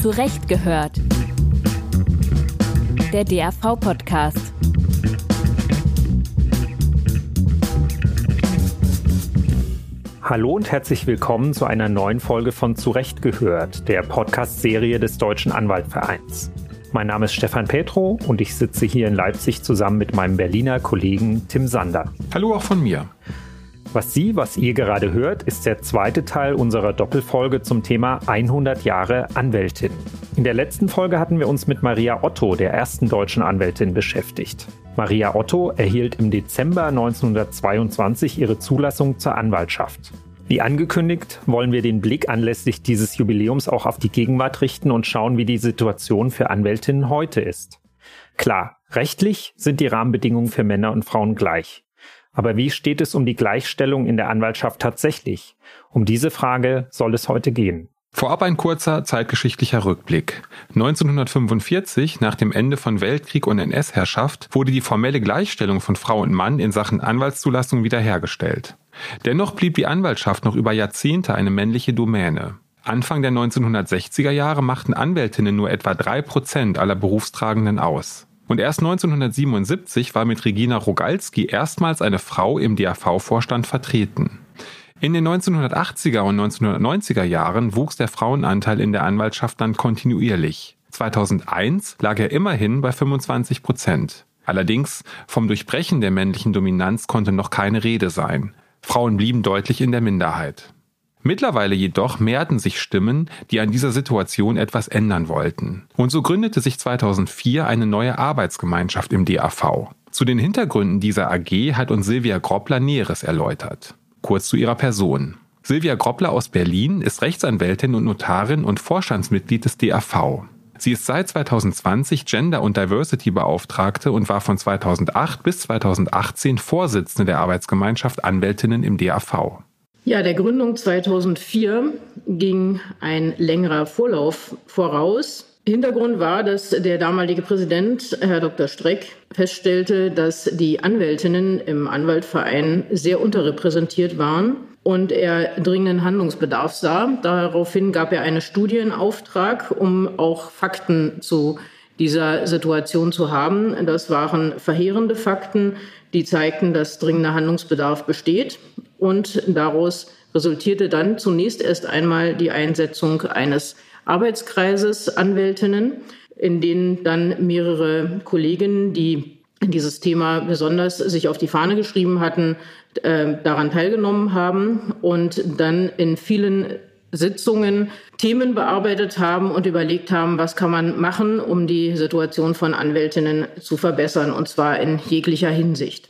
Zurecht gehört. Der DAV-Podcast. Hallo und herzlich willkommen zu einer neuen Folge von Zurecht gehört, der Podcast-Serie des Deutschen Anwaltvereins. Mein Name ist Stefan Petro und ich sitze hier in Leipzig zusammen mit meinem Berliner Kollegen Tim Sander. Hallo auch von mir. Was Sie, was ihr gerade hört, ist der zweite Teil unserer Doppelfolge zum Thema 100 Jahre Anwältin. In der letzten Folge hatten wir uns mit Maria Otto, der ersten deutschen Anwältin, beschäftigt. Maria Otto erhielt im Dezember 1922 ihre Zulassung zur Anwaltschaft. Wie angekündigt, wollen wir den Blick anlässlich dieses Jubiläums auch auf die Gegenwart richten und schauen, wie die Situation für Anwältinnen heute ist. Klar, rechtlich sind die Rahmenbedingungen für Männer und Frauen gleich. Aber wie steht es um die Gleichstellung in der Anwaltschaft tatsächlich? Um diese Frage soll es heute gehen. Vorab ein kurzer zeitgeschichtlicher Rückblick. 1945, nach dem Ende von Weltkrieg und NS-Herrschaft, wurde die formelle Gleichstellung von Frau und Mann in Sachen Anwaltszulassung wiederhergestellt. Dennoch blieb die Anwaltschaft noch über Jahrzehnte eine männliche Domäne. Anfang der 1960er Jahre machten Anwältinnen nur etwa drei Prozent aller Berufstragenden aus. Und erst 1977 war mit Regina Rogalski erstmals eine Frau im DAV-Vorstand vertreten. In den 1980er und 1990er Jahren wuchs der Frauenanteil in der Anwaltschaft dann kontinuierlich. 2001 lag er immerhin bei 25 Prozent. Allerdings vom Durchbrechen der männlichen Dominanz konnte noch keine Rede sein. Frauen blieben deutlich in der Minderheit. Mittlerweile jedoch mehrten sich Stimmen, die an dieser Situation etwas ändern wollten. Und so gründete sich 2004 eine neue Arbeitsgemeinschaft im DAV. Zu den Hintergründen dieser AG hat uns Silvia Groppler Näheres erläutert. Kurz zu ihrer Person. Silvia Groppler aus Berlin ist Rechtsanwältin und Notarin und Vorstandsmitglied des DAV. Sie ist seit 2020 Gender- und Diversity-Beauftragte und war von 2008 bis 2018 Vorsitzende der Arbeitsgemeinschaft Anwältinnen im DAV. Ja, der Gründung 2004 ging ein längerer Vorlauf voraus. Hintergrund war, dass der damalige Präsident, Herr Dr. Streck, feststellte, dass die Anwältinnen im Anwaltverein sehr unterrepräsentiert waren und er dringenden Handlungsbedarf sah. Daraufhin gab er einen Studienauftrag, um auch Fakten zu dieser Situation zu haben. Das waren verheerende Fakten, die zeigten, dass dringender Handlungsbedarf besteht. Und daraus resultierte dann zunächst erst einmal die Einsetzung eines Arbeitskreises Anwältinnen, in denen dann mehrere Kolleginnen, die dieses Thema besonders sich auf die Fahne geschrieben hatten, äh, daran teilgenommen haben und dann in vielen Sitzungen Themen bearbeitet haben und überlegt haben, was kann man machen, um die Situation von Anwältinnen zu verbessern, und zwar in jeglicher Hinsicht.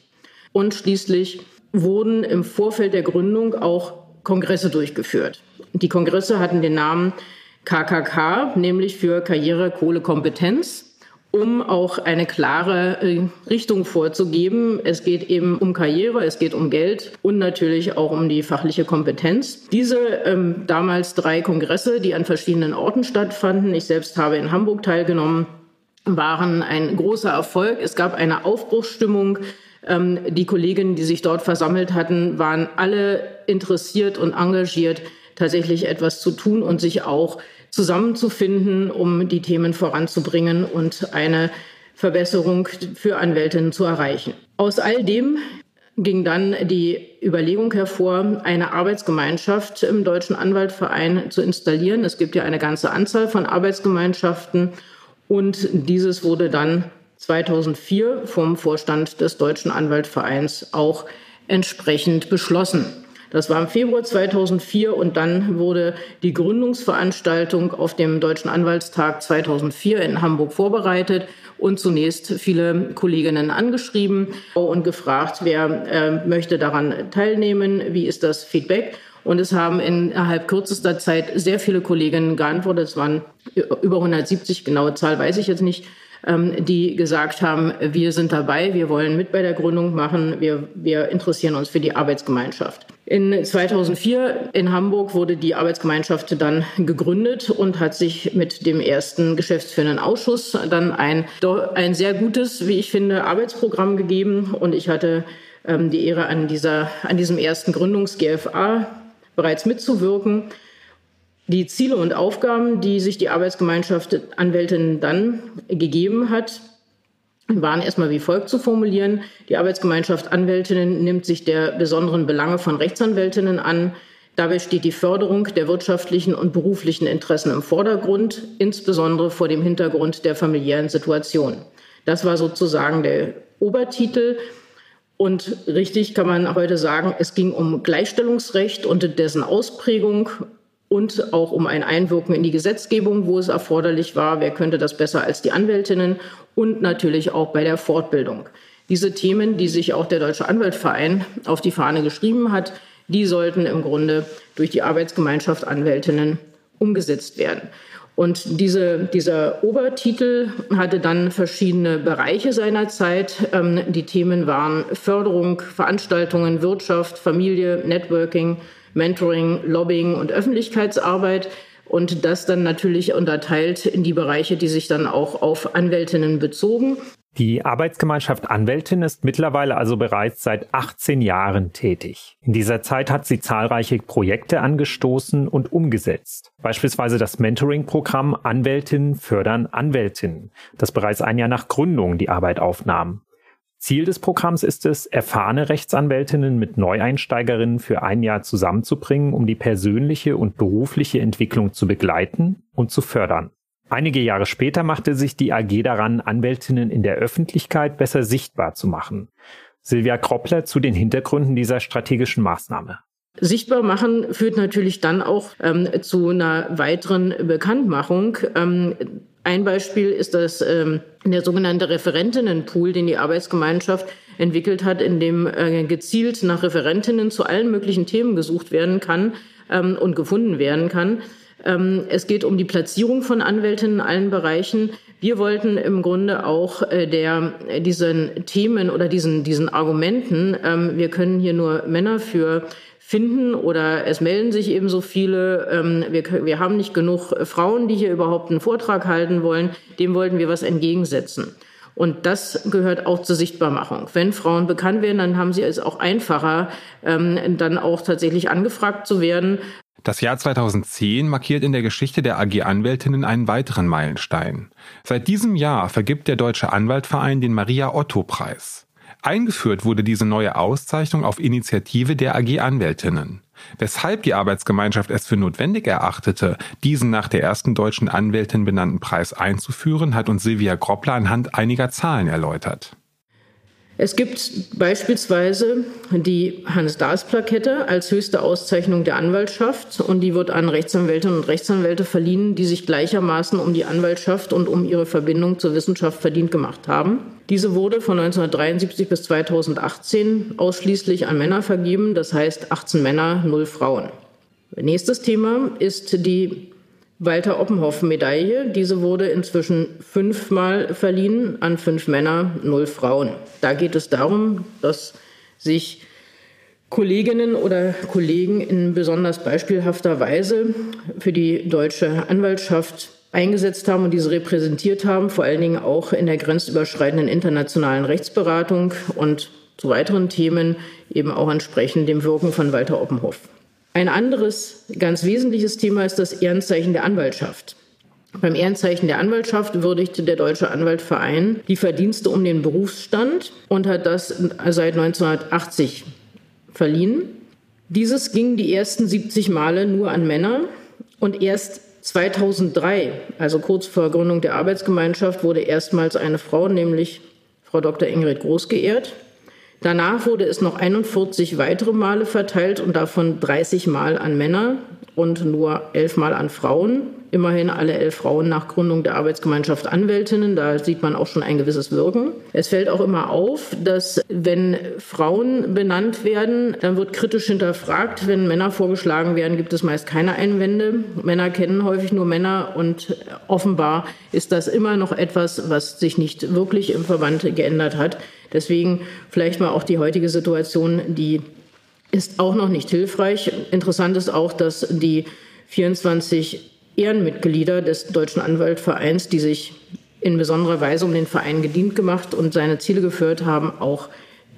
Und schließlich wurden im Vorfeld der Gründung auch Kongresse durchgeführt. Die Kongresse hatten den Namen KKK, nämlich für Karriere, Kohle, Kompetenz um auch eine klare äh, Richtung vorzugeben. Es geht eben um Karriere, es geht um Geld und natürlich auch um die fachliche Kompetenz. Diese ähm, damals drei Kongresse, die an verschiedenen Orten stattfanden, ich selbst habe in Hamburg teilgenommen, waren ein großer Erfolg. Es gab eine Aufbruchsstimmung. Ähm, die Kolleginnen, die sich dort versammelt hatten, waren alle interessiert und engagiert, tatsächlich etwas zu tun und sich auch zusammenzufinden, um die Themen voranzubringen und eine Verbesserung für Anwältinnen zu erreichen. Aus all dem ging dann die Überlegung hervor, eine Arbeitsgemeinschaft im Deutschen Anwaltverein zu installieren. Es gibt ja eine ganze Anzahl von Arbeitsgemeinschaften und dieses wurde dann 2004 vom Vorstand des Deutschen Anwaltvereins auch entsprechend beschlossen. Das war im Februar 2004 und dann wurde die Gründungsveranstaltung auf dem Deutschen Anwaltstag 2004 in Hamburg vorbereitet und zunächst viele Kolleginnen angeschrieben und gefragt, wer äh, möchte daran teilnehmen, wie ist das Feedback. Und es haben innerhalb kürzester Zeit sehr viele Kolleginnen geantwortet. Es waren über 170, genaue Zahl weiß ich jetzt nicht, die gesagt haben, wir sind dabei, wir wollen mit bei der Gründung machen, wir, wir interessieren uns für die Arbeitsgemeinschaft. In 2004 in Hamburg wurde die Arbeitsgemeinschaft dann gegründet und hat sich mit dem ersten geschäftsführenden Ausschuss dann ein, ein sehr gutes, wie ich finde, Arbeitsprogramm gegeben. Und ich hatte ähm, die Ehre, an, dieser, an diesem ersten Gründungs-GFA bereits mitzuwirken. Die Ziele und Aufgaben, die sich die Arbeitsgemeinschaft Anwältinnen dann gegeben hat, waren erstmal wie folgt zu formulieren. Die Arbeitsgemeinschaft Anwältinnen nimmt sich der besonderen Belange von Rechtsanwältinnen an. Dabei steht die Förderung der wirtschaftlichen und beruflichen Interessen im Vordergrund, insbesondere vor dem Hintergrund der familiären Situation. Das war sozusagen der Obertitel. Und richtig kann man heute sagen, es ging um Gleichstellungsrecht und dessen Ausprägung und auch um ein Einwirken in die Gesetzgebung, wo es erforderlich war. Wer könnte das besser als die Anwältinnen? Und natürlich auch bei der Fortbildung. Diese Themen, die sich auch der Deutsche Anwaltverein auf die Fahne geschrieben hat, die sollten im Grunde durch die Arbeitsgemeinschaft Anwältinnen umgesetzt werden. Und diese, dieser Obertitel hatte dann verschiedene Bereiche seiner Zeit. Ähm, die Themen waren Förderung, Veranstaltungen, Wirtschaft, Familie, Networking, Mentoring, Lobbying und Öffentlichkeitsarbeit. Und das dann natürlich unterteilt in die Bereiche, die sich dann auch auf Anwältinnen bezogen. Die Arbeitsgemeinschaft Anwältin ist mittlerweile also bereits seit 18 Jahren tätig. In dieser Zeit hat sie zahlreiche Projekte angestoßen und umgesetzt. Beispielsweise das Mentoring-Programm Anwältinnen fördern Anwältinnen, das bereits ein Jahr nach Gründung die Arbeit aufnahm. Ziel des Programms ist es, erfahrene Rechtsanwältinnen mit Neueinsteigerinnen für ein Jahr zusammenzubringen, um die persönliche und berufliche Entwicklung zu begleiten und zu fördern. Einige Jahre später machte sich die AG daran, Anwältinnen in der Öffentlichkeit besser sichtbar zu machen. Silvia Kroppler zu den Hintergründen dieser strategischen Maßnahme. Sichtbar machen führt natürlich dann auch ähm, zu einer weiteren Bekanntmachung. Ähm, ein Beispiel ist das ähm, der sogenannte Referentinnenpool, den die Arbeitsgemeinschaft entwickelt hat, in dem äh, gezielt nach Referentinnen zu allen möglichen Themen gesucht werden kann ähm, und gefunden werden kann. Ähm, es geht um die Platzierung von Anwältinnen in allen Bereichen. Wir wollten im Grunde auch äh, der, diesen Themen oder diesen, diesen Argumenten, ähm, wir können hier nur Männer für finden oder es melden sich eben so viele, ähm, wir, wir haben nicht genug Frauen, die hier überhaupt einen Vortrag halten wollen, dem wollten wir was entgegensetzen. Und das gehört auch zur Sichtbarmachung. Wenn Frauen bekannt werden, dann haben sie es auch einfacher, dann auch tatsächlich angefragt zu werden. Das Jahr 2010 markiert in der Geschichte der AG Anwältinnen einen weiteren Meilenstein. Seit diesem Jahr vergibt der Deutsche Anwaltverein den Maria Otto Preis. Eingeführt wurde diese neue Auszeichnung auf Initiative der AG Anwältinnen. Weshalb die Arbeitsgemeinschaft es für notwendig erachtete, diesen nach der ersten deutschen Anwältin benannten Preis einzuführen, hat uns Silvia Groppler anhand einiger Zahlen erläutert. Es gibt beispielsweise die Hannes-Dahls-Plakette als höchste Auszeichnung der Anwaltschaft und die wird an Rechtsanwältinnen und Rechtsanwälte verliehen, die sich gleichermaßen um die Anwaltschaft und um ihre Verbindung zur Wissenschaft verdient gemacht haben. Diese wurde von 1973 bis 2018 ausschließlich an Männer vergeben, das heißt 18 Männer, 0 Frauen. Nächstes Thema ist die Walter Oppenhoff-Medaille. Diese wurde inzwischen fünfmal verliehen an fünf Männer, null Frauen. Da geht es darum, dass sich Kolleginnen oder Kollegen in besonders beispielhafter Weise für die deutsche Anwaltschaft eingesetzt haben und diese repräsentiert haben, vor allen Dingen auch in der grenzüberschreitenden internationalen Rechtsberatung und zu weiteren Themen eben auch entsprechend dem Wirken von Walter Oppenhoff. Ein anderes ganz wesentliches Thema ist das Ehrenzeichen der Anwaltschaft. Beim Ehrenzeichen der Anwaltschaft würdigte der Deutsche Anwaltverein die Verdienste um den Berufsstand und hat das seit 1980 verliehen. Dieses ging die ersten 70 Male nur an Männer und erst 2003, also kurz vor Gründung der Arbeitsgemeinschaft, wurde erstmals eine Frau, nämlich Frau Dr. Ingrid Groß, geehrt. Danach wurde es noch 41 weitere Male verteilt und davon 30 Mal an Männer und nur 11 Mal an Frauen. Immerhin alle elf Frauen nach Gründung der Arbeitsgemeinschaft Anwältinnen. Da sieht man auch schon ein gewisses Wirken. Es fällt auch immer auf, dass wenn Frauen benannt werden, dann wird kritisch hinterfragt. Wenn Männer vorgeschlagen werden, gibt es meist keine Einwände. Männer kennen häufig nur Männer und offenbar ist das immer noch etwas, was sich nicht wirklich im Verband geändert hat. Deswegen vielleicht mal auch die heutige Situation, die ist auch noch nicht hilfreich. Interessant ist auch, dass die 24 Ehrenmitglieder des Deutschen Anwaltvereins, die sich in besonderer Weise um den Verein gedient gemacht und seine Ziele geführt haben, auch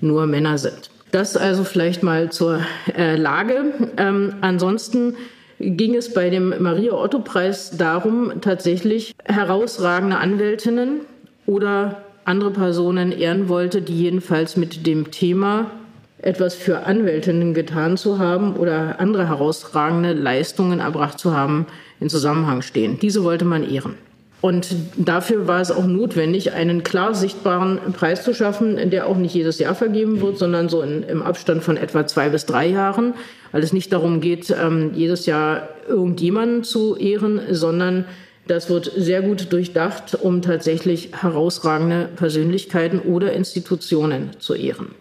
nur Männer sind. Das also vielleicht mal zur äh, Lage. Ähm, ansonsten ging es bei dem Maria-Otto-Preis darum, tatsächlich herausragende Anwältinnen oder andere Personen ehren wollte, die jedenfalls mit dem Thema etwas für Anwältinnen getan zu haben oder andere herausragende Leistungen erbracht zu haben, in Zusammenhang stehen. Diese wollte man ehren. Und dafür war es auch notwendig, einen klar sichtbaren Preis zu schaffen, der auch nicht jedes Jahr vergeben wird, sondern so in, im Abstand von etwa zwei bis drei Jahren, weil es nicht darum geht, ähm, jedes Jahr irgendjemanden zu ehren, sondern das wird sehr gut durchdacht, um tatsächlich herausragende Persönlichkeiten oder Institutionen zu ehren.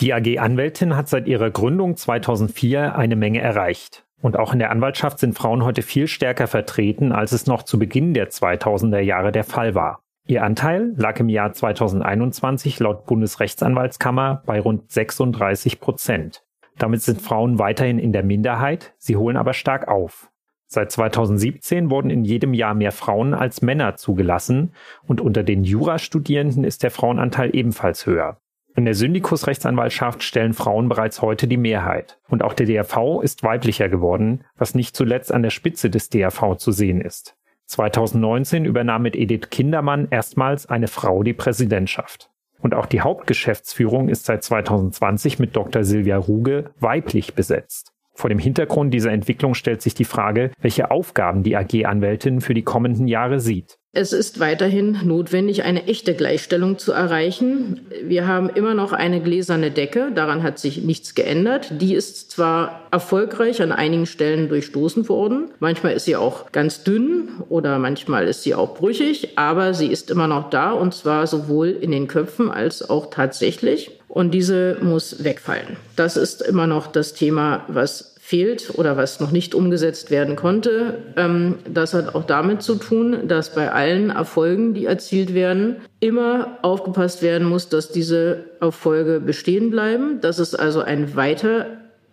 Die AG Anwältin hat seit ihrer Gründung 2004 eine Menge erreicht. Und auch in der Anwaltschaft sind Frauen heute viel stärker vertreten, als es noch zu Beginn der 2000er Jahre der Fall war. Ihr Anteil lag im Jahr 2021 laut Bundesrechtsanwaltskammer bei rund 36 Prozent. Damit sind Frauen weiterhin in der Minderheit, sie holen aber stark auf. Seit 2017 wurden in jedem Jahr mehr Frauen als Männer zugelassen und unter den Jurastudierenden ist der Frauenanteil ebenfalls höher. In der Syndikusrechtsanwaltschaft stellen Frauen bereits heute die Mehrheit. Und auch der DRV ist weiblicher geworden, was nicht zuletzt an der Spitze des DRV zu sehen ist. 2019 übernahm mit Edith Kindermann erstmals eine Frau die Präsidentschaft. Und auch die Hauptgeschäftsführung ist seit 2020 mit Dr. Silvia Ruge weiblich besetzt. Vor dem Hintergrund dieser Entwicklung stellt sich die Frage, welche Aufgaben die AG-Anwältin für die kommenden Jahre sieht. Es ist weiterhin notwendig, eine echte Gleichstellung zu erreichen. Wir haben immer noch eine gläserne Decke, daran hat sich nichts geändert. Die ist zwar erfolgreich an einigen Stellen durchstoßen worden, manchmal ist sie auch ganz dünn oder manchmal ist sie auch brüchig, aber sie ist immer noch da und zwar sowohl in den Köpfen als auch tatsächlich. Und diese muss wegfallen. Das ist immer noch das Thema, was fehlt oder was noch nicht umgesetzt werden konnte. Ähm, das hat auch damit zu tun, dass bei allen Erfolgen, die erzielt werden, immer aufgepasst werden muss, dass diese Erfolge bestehen bleiben, dass es also ein Weiter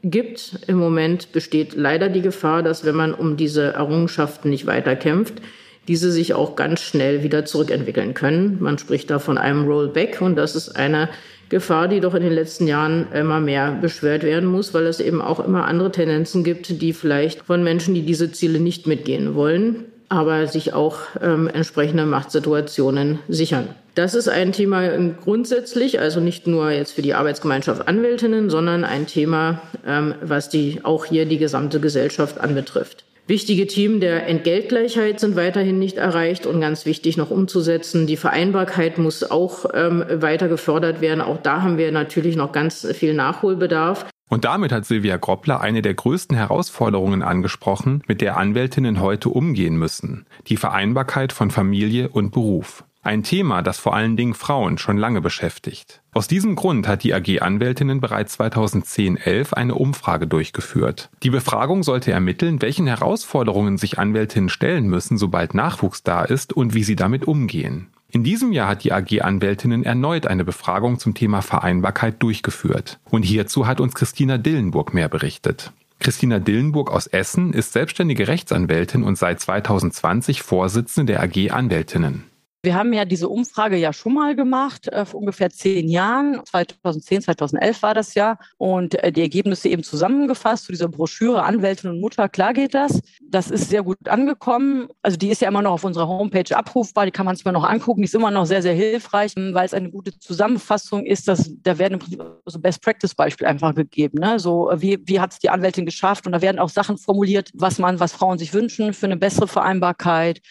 gibt. Im Moment besteht leider die Gefahr, dass wenn man um diese Errungenschaften nicht weiter kämpft, diese sich auch ganz schnell wieder zurückentwickeln können. Man spricht da von einem Rollback und das ist eine Gefahr, die doch in den letzten Jahren immer mehr beschwert werden muss, weil es eben auch immer andere Tendenzen gibt, die vielleicht von Menschen, die diese Ziele nicht mitgehen wollen, aber sich auch ähm, entsprechende Machtsituationen sichern. Das ist ein Thema grundsätzlich, also nicht nur jetzt für die Arbeitsgemeinschaft Anwältinnen, sondern ein Thema, ähm, was die auch hier die gesamte Gesellschaft anbetrifft. Wichtige Themen der Entgeltgleichheit sind weiterhin nicht erreicht und ganz wichtig noch umzusetzen. Die Vereinbarkeit muss auch ähm, weiter gefördert werden. Auch da haben wir natürlich noch ganz viel Nachholbedarf. Und damit hat Silvia Groppler eine der größten Herausforderungen angesprochen, mit der Anwältinnen heute umgehen müssen. Die Vereinbarkeit von Familie und Beruf. Ein Thema, das vor allen Dingen Frauen schon lange beschäftigt. Aus diesem Grund hat die AG Anwältinnen bereits 2010-11 eine Umfrage durchgeführt. Die Befragung sollte ermitteln, welchen Herausforderungen sich Anwältinnen stellen müssen, sobald Nachwuchs da ist und wie sie damit umgehen. In diesem Jahr hat die AG Anwältinnen erneut eine Befragung zum Thema Vereinbarkeit durchgeführt. Und hierzu hat uns Christina Dillenburg mehr berichtet. Christina Dillenburg aus Essen ist selbstständige Rechtsanwältin und seit 2020 Vorsitzende der AG Anwältinnen. Wir haben ja diese Umfrage ja schon mal gemacht, äh, vor ungefähr zehn Jahren. 2010, 2011 war das ja. Und äh, die Ergebnisse eben zusammengefasst zu dieser Broschüre Anwältin und Mutter. Klar geht das. Das ist sehr gut angekommen. Also die ist ja immer noch auf unserer Homepage abrufbar. Die kann man sich mal noch angucken. Die ist immer noch sehr, sehr hilfreich, weil es eine gute Zusammenfassung ist. Dass, da werden im Prinzip so Best-Practice-Beispiele einfach gegeben. Ne? So wie, wie hat es die Anwältin geschafft? Und da werden auch Sachen formuliert, was man, was Frauen sich wünschen für eine bessere Vereinbarkeit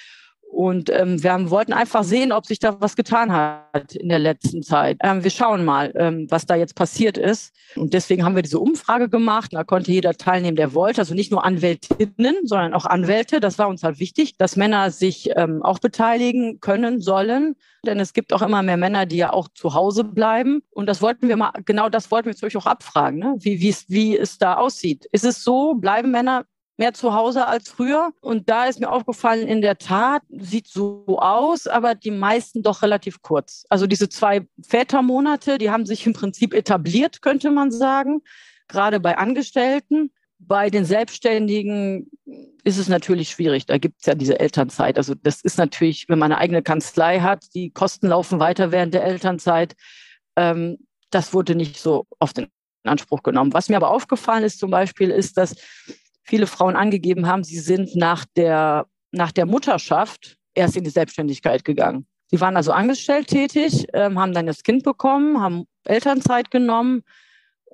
und ähm, wir haben, wollten einfach sehen, ob sich da was getan hat in der letzten Zeit. Ähm, wir schauen mal, ähm, was da jetzt passiert ist. Und deswegen haben wir diese Umfrage gemacht. Da konnte jeder teilnehmen, der wollte. Also nicht nur Anwältinnen, sondern auch Anwälte. Das war uns halt wichtig, dass Männer sich ähm, auch beteiligen können, sollen. Denn es gibt auch immer mehr Männer, die ja auch zu Hause bleiben. Und das wollten wir mal, genau das wollten wir euch auch abfragen, ne? wie, wie es da aussieht. Ist es so, bleiben Männer mehr zu Hause als früher. Und da ist mir aufgefallen, in der Tat sieht so aus, aber die meisten doch relativ kurz. Also diese zwei Vätermonate, die haben sich im Prinzip etabliert, könnte man sagen, gerade bei Angestellten. Bei den Selbstständigen ist es natürlich schwierig. Da gibt es ja diese Elternzeit. Also das ist natürlich, wenn man eine eigene Kanzlei hat, die Kosten laufen weiter während der Elternzeit. Ähm, das wurde nicht so oft in Anspruch genommen. Was mir aber aufgefallen ist zum Beispiel, ist, dass viele Frauen angegeben haben, sie sind nach der, nach der Mutterschaft erst in die Selbstständigkeit gegangen. Sie waren also angestellt tätig, ähm, haben dann das Kind bekommen, haben Elternzeit genommen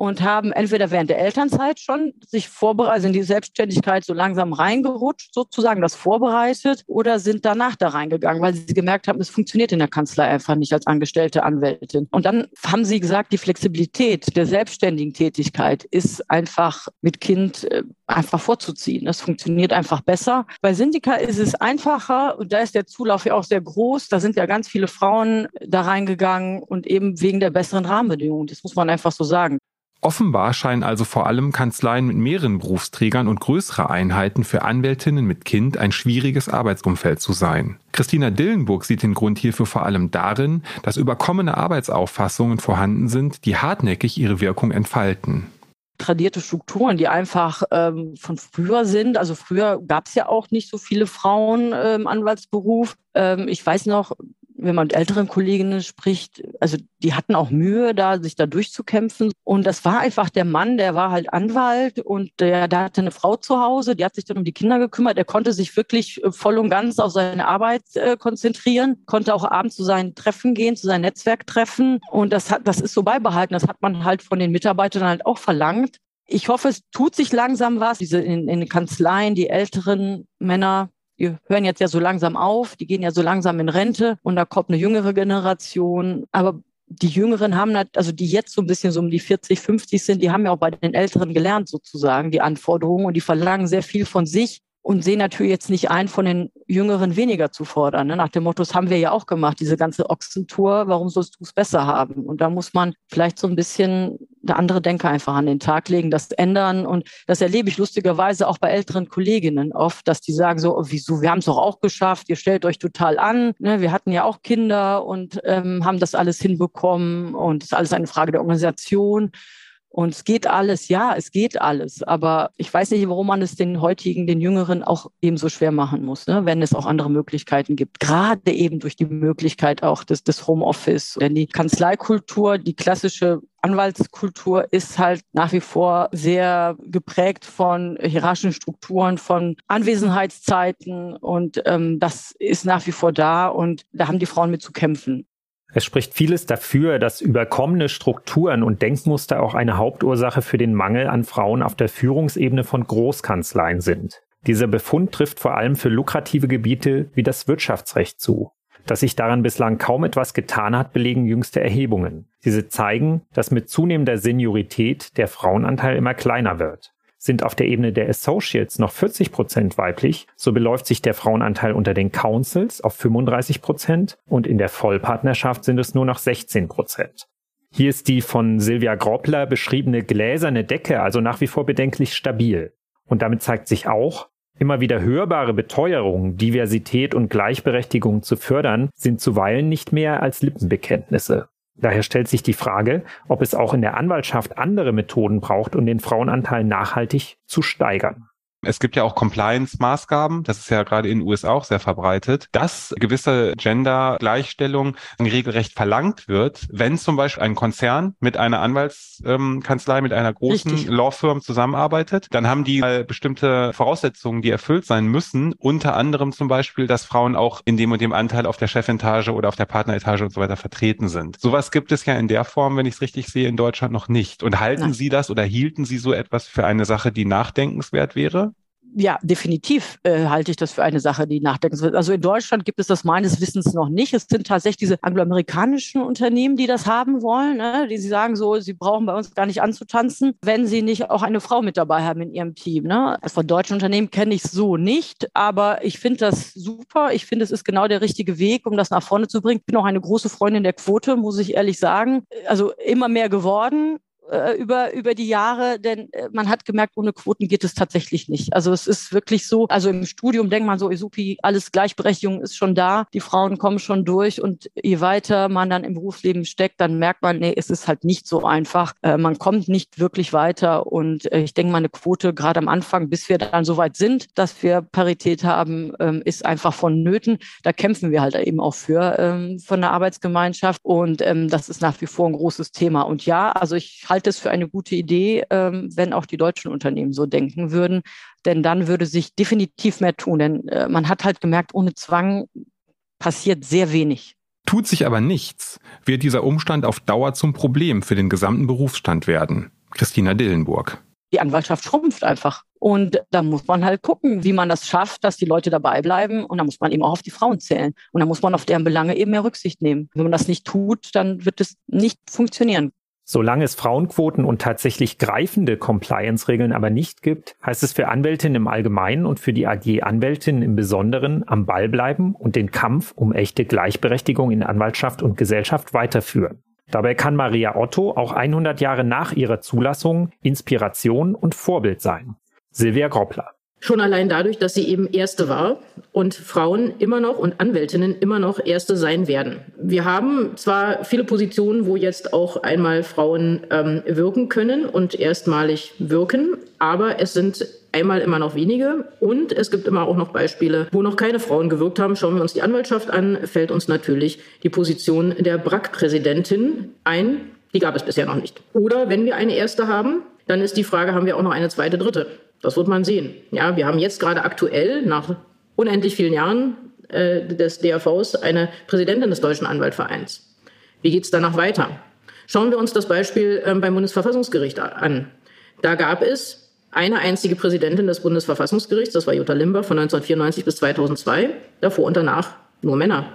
und haben entweder während der Elternzeit schon sich vorbereitet, also in die Selbstständigkeit so langsam reingerutscht, sozusagen das vorbereitet, oder sind danach da reingegangen, weil sie gemerkt haben, es funktioniert in der Kanzlei einfach nicht als angestellte Anwältin. Und dann haben sie gesagt, die Flexibilität der selbstständigen Tätigkeit ist einfach mit Kind äh, einfach vorzuziehen. Das funktioniert einfach besser. Bei Syndika ist es einfacher und da ist der Zulauf ja auch sehr groß. Da sind ja ganz viele Frauen da reingegangen und eben wegen der besseren Rahmenbedingungen. Das muss man einfach so sagen. Offenbar scheinen also vor allem Kanzleien mit mehreren Berufsträgern und größere Einheiten für Anwältinnen mit Kind ein schwieriges Arbeitsumfeld zu sein. Christina Dillenburg sieht den Grund hierfür vor allem darin, dass überkommene Arbeitsauffassungen vorhanden sind, die hartnäckig ihre Wirkung entfalten tradierte Strukturen, die einfach ähm, von früher sind. Also früher gab es ja auch nicht so viele Frauen äh, im Anwaltsberuf. Ähm, ich weiß noch, wenn man mit älteren Kolleginnen spricht, also die hatten auch Mühe, da sich da durchzukämpfen. Und das war einfach der Mann, der war halt Anwalt und der, der hatte eine Frau zu Hause, die hat sich dann um die Kinder gekümmert. Er konnte sich wirklich äh, voll und ganz auf seine Arbeit äh, konzentrieren, konnte auch abends zu seinen Treffen gehen, zu seinen Netzwerktreffen. Und das hat, das ist so beibehalten. Das hat man halt von den Mitarbeitern halt auch verlangt. Ich hoffe, es tut sich langsam was. Diese in, in den Kanzleien, die älteren Männer, die hören jetzt ja so langsam auf, die gehen ja so langsam in Rente und da kommt eine jüngere Generation. Aber die Jüngeren haben, also die jetzt so ein bisschen so um die 40, 50 sind, die haben ja auch bei den Älteren gelernt sozusagen, die Anforderungen und die verlangen sehr viel von sich und sehen natürlich jetzt nicht ein, von den Jüngeren weniger zu fordern. Ne? Nach dem Motto, das haben wir ja auch gemacht, diese ganze Ochsentour, warum sollst du es besser haben? Und da muss man vielleicht so ein bisschen eine andere Denke einfach an den Tag legen, das ändern. Und das erlebe ich lustigerweise auch bei älteren Kolleginnen oft, dass die sagen so, oh, wieso, wir haben es doch auch geschafft, ihr stellt euch total an. Ne? Wir hatten ja auch Kinder und ähm, haben das alles hinbekommen und es ist alles eine Frage der Organisation. Und es geht alles, ja, es geht alles. Aber ich weiß nicht, warum man es den heutigen, den Jüngeren auch eben so schwer machen muss, ne? wenn es auch andere Möglichkeiten gibt. Gerade eben durch die Möglichkeit auch des, des Homeoffice. Denn die Kanzleikultur, die klassische Anwaltskultur ist halt nach wie vor sehr geprägt von hierarchischen Strukturen, von Anwesenheitszeiten und ähm, das ist nach wie vor da und da haben die Frauen mit zu kämpfen. Es spricht vieles dafür, dass überkommene Strukturen und Denkmuster auch eine Hauptursache für den Mangel an Frauen auf der Führungsebene von Großkanzleien sind. Dieser Befund trifft vor allem für lukrative Gebiete wie das Wirtschaftsrecht zu. Dass sich daran bislang kaum etwas getan hat, belegen jüngste Erhebungen. Diese zeigen, dass mit zunehmender Seniorität der Frauenanteil immer kleiner wird. Sind auf der Ebene der Associates noch 40 Prozent weiblich, so beläuft sich der Frauenanteil unter den Councils auf 35 Prozent und in der Vollpartnerschaft sind es nur noch 16 Prozent. Hier ist die von Silvia Groppler beschriebene gläserne Decke also nach wie vor bedenklich stabil. Und damit zeigt sich auch, immer wieder hörbare Beteuerungen, Diversität und Gleichberechtigung zu fördern, sind zuweilen nicht mehr als Lippenbekenntnisse. Daher stellt sich die Frage, ob es auch in der Anwaltschaft andere Methoden braucht, um den Frauenanteil nachhaltig zu steigern. Es gibt ja auch Compliance-Maßgaben, das ist ja gerade in den USA auch sehr verbreitet, dass gewisse Gender-Gleichstellung regelrecht verlangt wird, wenn zum Beispiel ein Konzern mit einer Anwaltskanzlei, mit einer großen Richtig. Law-Firm zusammenarbeitet, dann haben die bestimmte Voraussetzungen, die erfüllt sein müssen, unter anderem zum Beispiel, dass Frauen auch in dem und dem Anteil auf der Chefintage oder auf der Partneretage und so weiter vertreten sind. Sowas gibt es ja in der Form, wenn ich es richtig sehe, in Deutschland noch nicht. Und halten Nein. Sie das oder hielten Sie so etwas für eine Sache, die nachdenkenswert wäre? Ja, definitiv äh, halte ich das für eine Sache, die nachdenkenswert Also in Deutschland gibt es das meines Wissens noch nicht. Es sind tatsächlich diese angloamerikanischen Unternehmen, die das haben wollen, ne? die sie sagen so, sie brauchen bei uns gar nicht anzutanzen, wenn sie nicht auch eine Frau mit dabei haben in ihrem Team. Ne? Also von deutschen Unternehmen kenne ich so nicht, aber ich finde das super. Ich finde, es ist genau der richtige Weg, um das nach vorne zu bringen. Ich bin auch eine große Freundin der Quote, muss ich ehrlich sagen. Also immer mehr geworden äh, über, über die Jahre, denn äh, man hat gemerkt, ohne Quoten geht es tatsächlich nicht. Also es ist wirklich so, also im Studium denkt man so, Isupi, alles Gleichberechtigung ist schon da, die Frauen kommen schon durch und je weiter man dann im Berufsleben steckt, dann merkt man, nee, es ist halt nicht so einfach. Äh, man kommt nicht wirklich weiter und äh, ich denke mal, eine Quote gerade am Anfang, bis wir dann so weit sind, dass wir Parität haben, ähm, ist einfach von Nöten. Da kämpfen wir halt eben auch für ähm, von der Arbeitsgemeinschaft und ähm, das ist nach wie vor ein großes Thema. Und ja, also ich halte halte es für eine gute Idee, ähm, wenn auch die deutschen Unternehmen so denken würden. Denn dann würde sich definitiv mehr tun. Denn äh, man hat halt gemerkt, ohne Zwang passiert sehr wenig. Tut sich aber nichts, wird dieser Umstand auf Dauer zum Problem für den gesamten Berufsstand werden. Christina Dillenburg. Die Anwaltschaft schrumpft einfach. Und da muss man halt gucken, wie man das schafft, dass die Leute dabei bleiben. Und da muss man eben auch auf die Frauen zählen. Und da muss man auf deren Belange eben mehr Rücksicht nehmen. Wenn man das nicht tut, dann wird es nicht funktionieren. Solange es Frauenquoten und tatsächlich greifende Compliance-Regeln aber nicht gibt, heißt es für Anwältinnen im Allgemeinen und für die AG-Anwältinnen im Besonderen am Ball bleiben und den Kampf um echte Gleichberechtigung in Anwaltschaft und Gesellschaft weiterführen. Dabei kann Maria Otto auch 100 Jahre nach ihrer Zulassung Inspiration und Vorbild sein. Silvia Groppler. Schon allein dadurch, dass sie eben Erste war und Frauen immer noch und Anwältinnen immer noch Erste sein werden. Wir haben zwar viele Positionen, wo jetzt auch einmal Frauen ähm, wirken können und erstmalig wirken, aber es sind einmal immer noch wenige und es gibt immer auch noch Beispiele, wo noch keine Frauen gewirkt haben. Schauen wir uns die Anwaltschaft an, fällt uns natürlich die Position der BRAC-Präsidentin ein. Die gab es bisher noch nicht. Oder wenn wir eine erste haben, dann ist die Frage, haben wir auch noch eine zweite, dritte? Das wird man sehen. Ja, wir haben jetzt gerade aktuell nach unendlich vielen Jahren äh, des DAVs eine Präsidentin des Deutschen Anwaltvereins. Wie geht es danach weiter? Schauen wir uns das Beispiel ähm, beim Bundesverfassungsgericht an. Da gab es eine einzige Präsidentin des Bundesverfassungsgerichts, das war Jutta Limber von 1994 bis 2002, davor und danach nur Männer.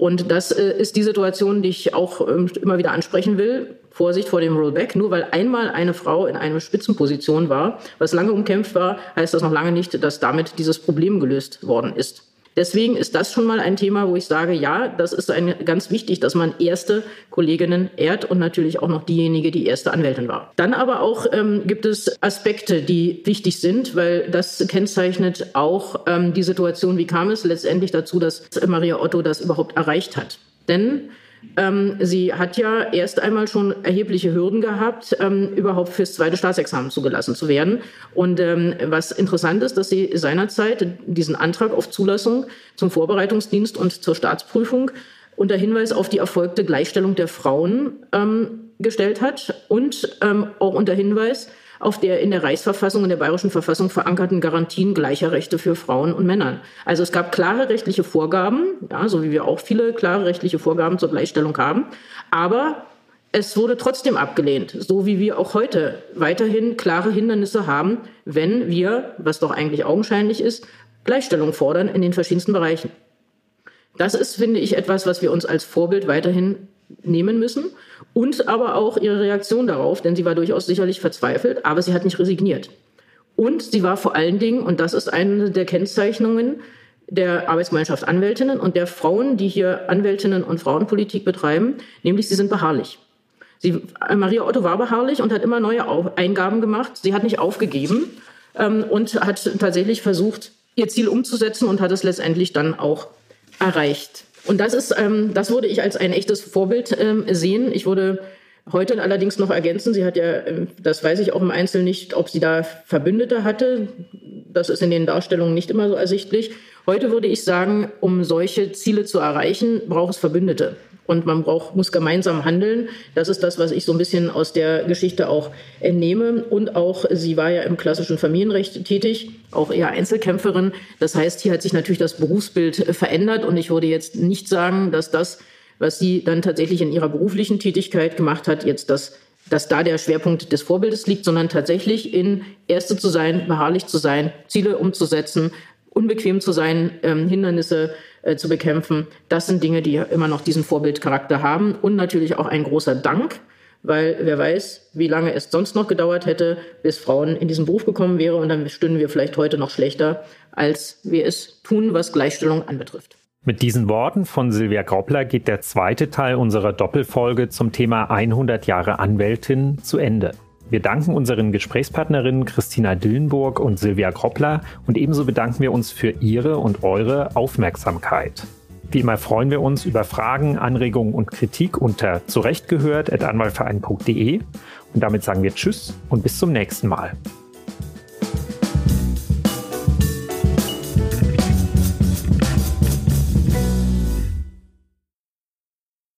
Und das äh, ist die Situation, die ich auch ähm, immer wieder ansprechen will. Vorsicht vor dem Rollback. Nur weil einmal eine Frau in einer Spitzenposition war, was lange umkämpft war, heißt das noch lange nicht, dass damit dieses Problem gelöst worden ist. Deswegen ist das schon mal ein Thema, wo ich sage, ja, das ist ein, ganz wichtig, dass man erste Kolleginnen ehrt und natürlich auch noch diejenige, die erste Anwältin war. Dann aber auch ähm, gibt es Aspekte, die wichtig sind, weil das kennzeichnet auch ähm, die Situation, wie kam es letztendlich dazu, dass Maria Otto das überhaupt erreicht hat. Denn ähm, sie hat ja erst einmal schon erhebliche Hürden gehabt, ähm, überhaupt fürs zweite Staatsexamen zugelassen zu werden. Und ähm, was interessant ist, dass sie seinerzeit diesen Antrag auf Zulassung zum Vorbereitungsdienst und zur Staatsprüfung unter Hinweis auf die erfolgte Gleichstellung der Frauen ähm, gestellt hat und ähm, auch unter Hinweis auf der in der Reichsverfassung und der bayerischen Verfassung verankerten Garantien gleicher Rechte für Frauen und Männer. Also es gab klare rechtliche Vorgaben, ja, so wie wir auch viele klare rechtliche Vorgaben zur Gleichstellung haben, aber es wurde trotzdem abgelehnt, so wie wir auch heute weiterhin klare Hindernisse haben, wenn wir, was doch eigentlich augenscheinlich ist, Gleichstellung fordern in den verschiedensten Bereichen. Das ist, finde ich, etwas, was wir uns als Vorbild weiterhin nehmen müssen und aber auch ihre Reaktion darauf, denn sie war durchaus sicherlich verzweifelt, aber sie hat nicht resigniert. Und sie war vor allen Dingen, und das ist eine der Kennzeichnungen der Arbeitsgemeinschaft Anwältinnen und der Frauen, die hier Anwältinnen und Frauenpolitik betreiben, nämlich sie sind beharrlich. Sie, Maria Otto war beharrlich und hat immer neue Eingaben gemacht. Sie hat nicht aufgegeben ähm, und hat tatsächlich versucht, ihr Ziel umzusetzen und hat es letztendlich dann auch erreicht. Und das ist, ähm, das würde ich als ein echtes Vorbild ähm, sehen. Ich würde heute allerdings noch ergänzen, sie hat ja, ähm, das weiß ich auch im Einzelnen nicht, ob sie da Verbündete hatte. Das ist in den Darstellungen nicht immer so ersichtlich. Heute würde ich sagen, um solche Ziele zu erreichen, braucht es Verbündete und man braucht, muss gemeinsam handeln. Das ist das, was ich so ein bisschen aus der Geschichte auch entnehme. Und auch, sie war ja im klassischen Familienrecht tätig, auch eher Einzelkämpferin. Das heißt, hier hat sich natürlich das Berufsbild verändert und ich würde jetzt nicht sagen, dass das, was sie dann tatsächlich in ihrer beruflichen Tätigkeit gemacht hat, jetzt das dass da der Schwerpunkt des Vorbildes liegt, sondern tatsächlich in Erste zu sein, beharrlich zu sein, Ziele umzusetzen, unbequem zu sein, ähm, Hindernisse äh, zu bekämpfen. Das sind Dinge, die immer noch diesen Vorbildcharakter haben und natürlich auch ein großer Dank, weil wer weiß, wie lange es sonst noch gedauert hätte, bis Frauen in diesen Beruf gekommen wäre und dann stünden wir vielleicht heute noch schlechter, als wir es tun, was Gleichstellung anbetrifft. Mit diesen Worten von Silvia Groppler geht der zweite Teil unserer Doppelfolge zum Thema 100 Jahre Anwältin zu Ende. Wir danken unseren Gesprächspartnerinnen Christina Dillenburg und Silvia Groppler und ebenso bedanken wir uns für Ihre und eure Aufmerksamkeit. Wie immer freuen wir uns über Fragen, Anregungen und Kritik unter zurechtgehört.anwaltverein.de und damit sagen wir Tschüss und bis zum nächsten Mal.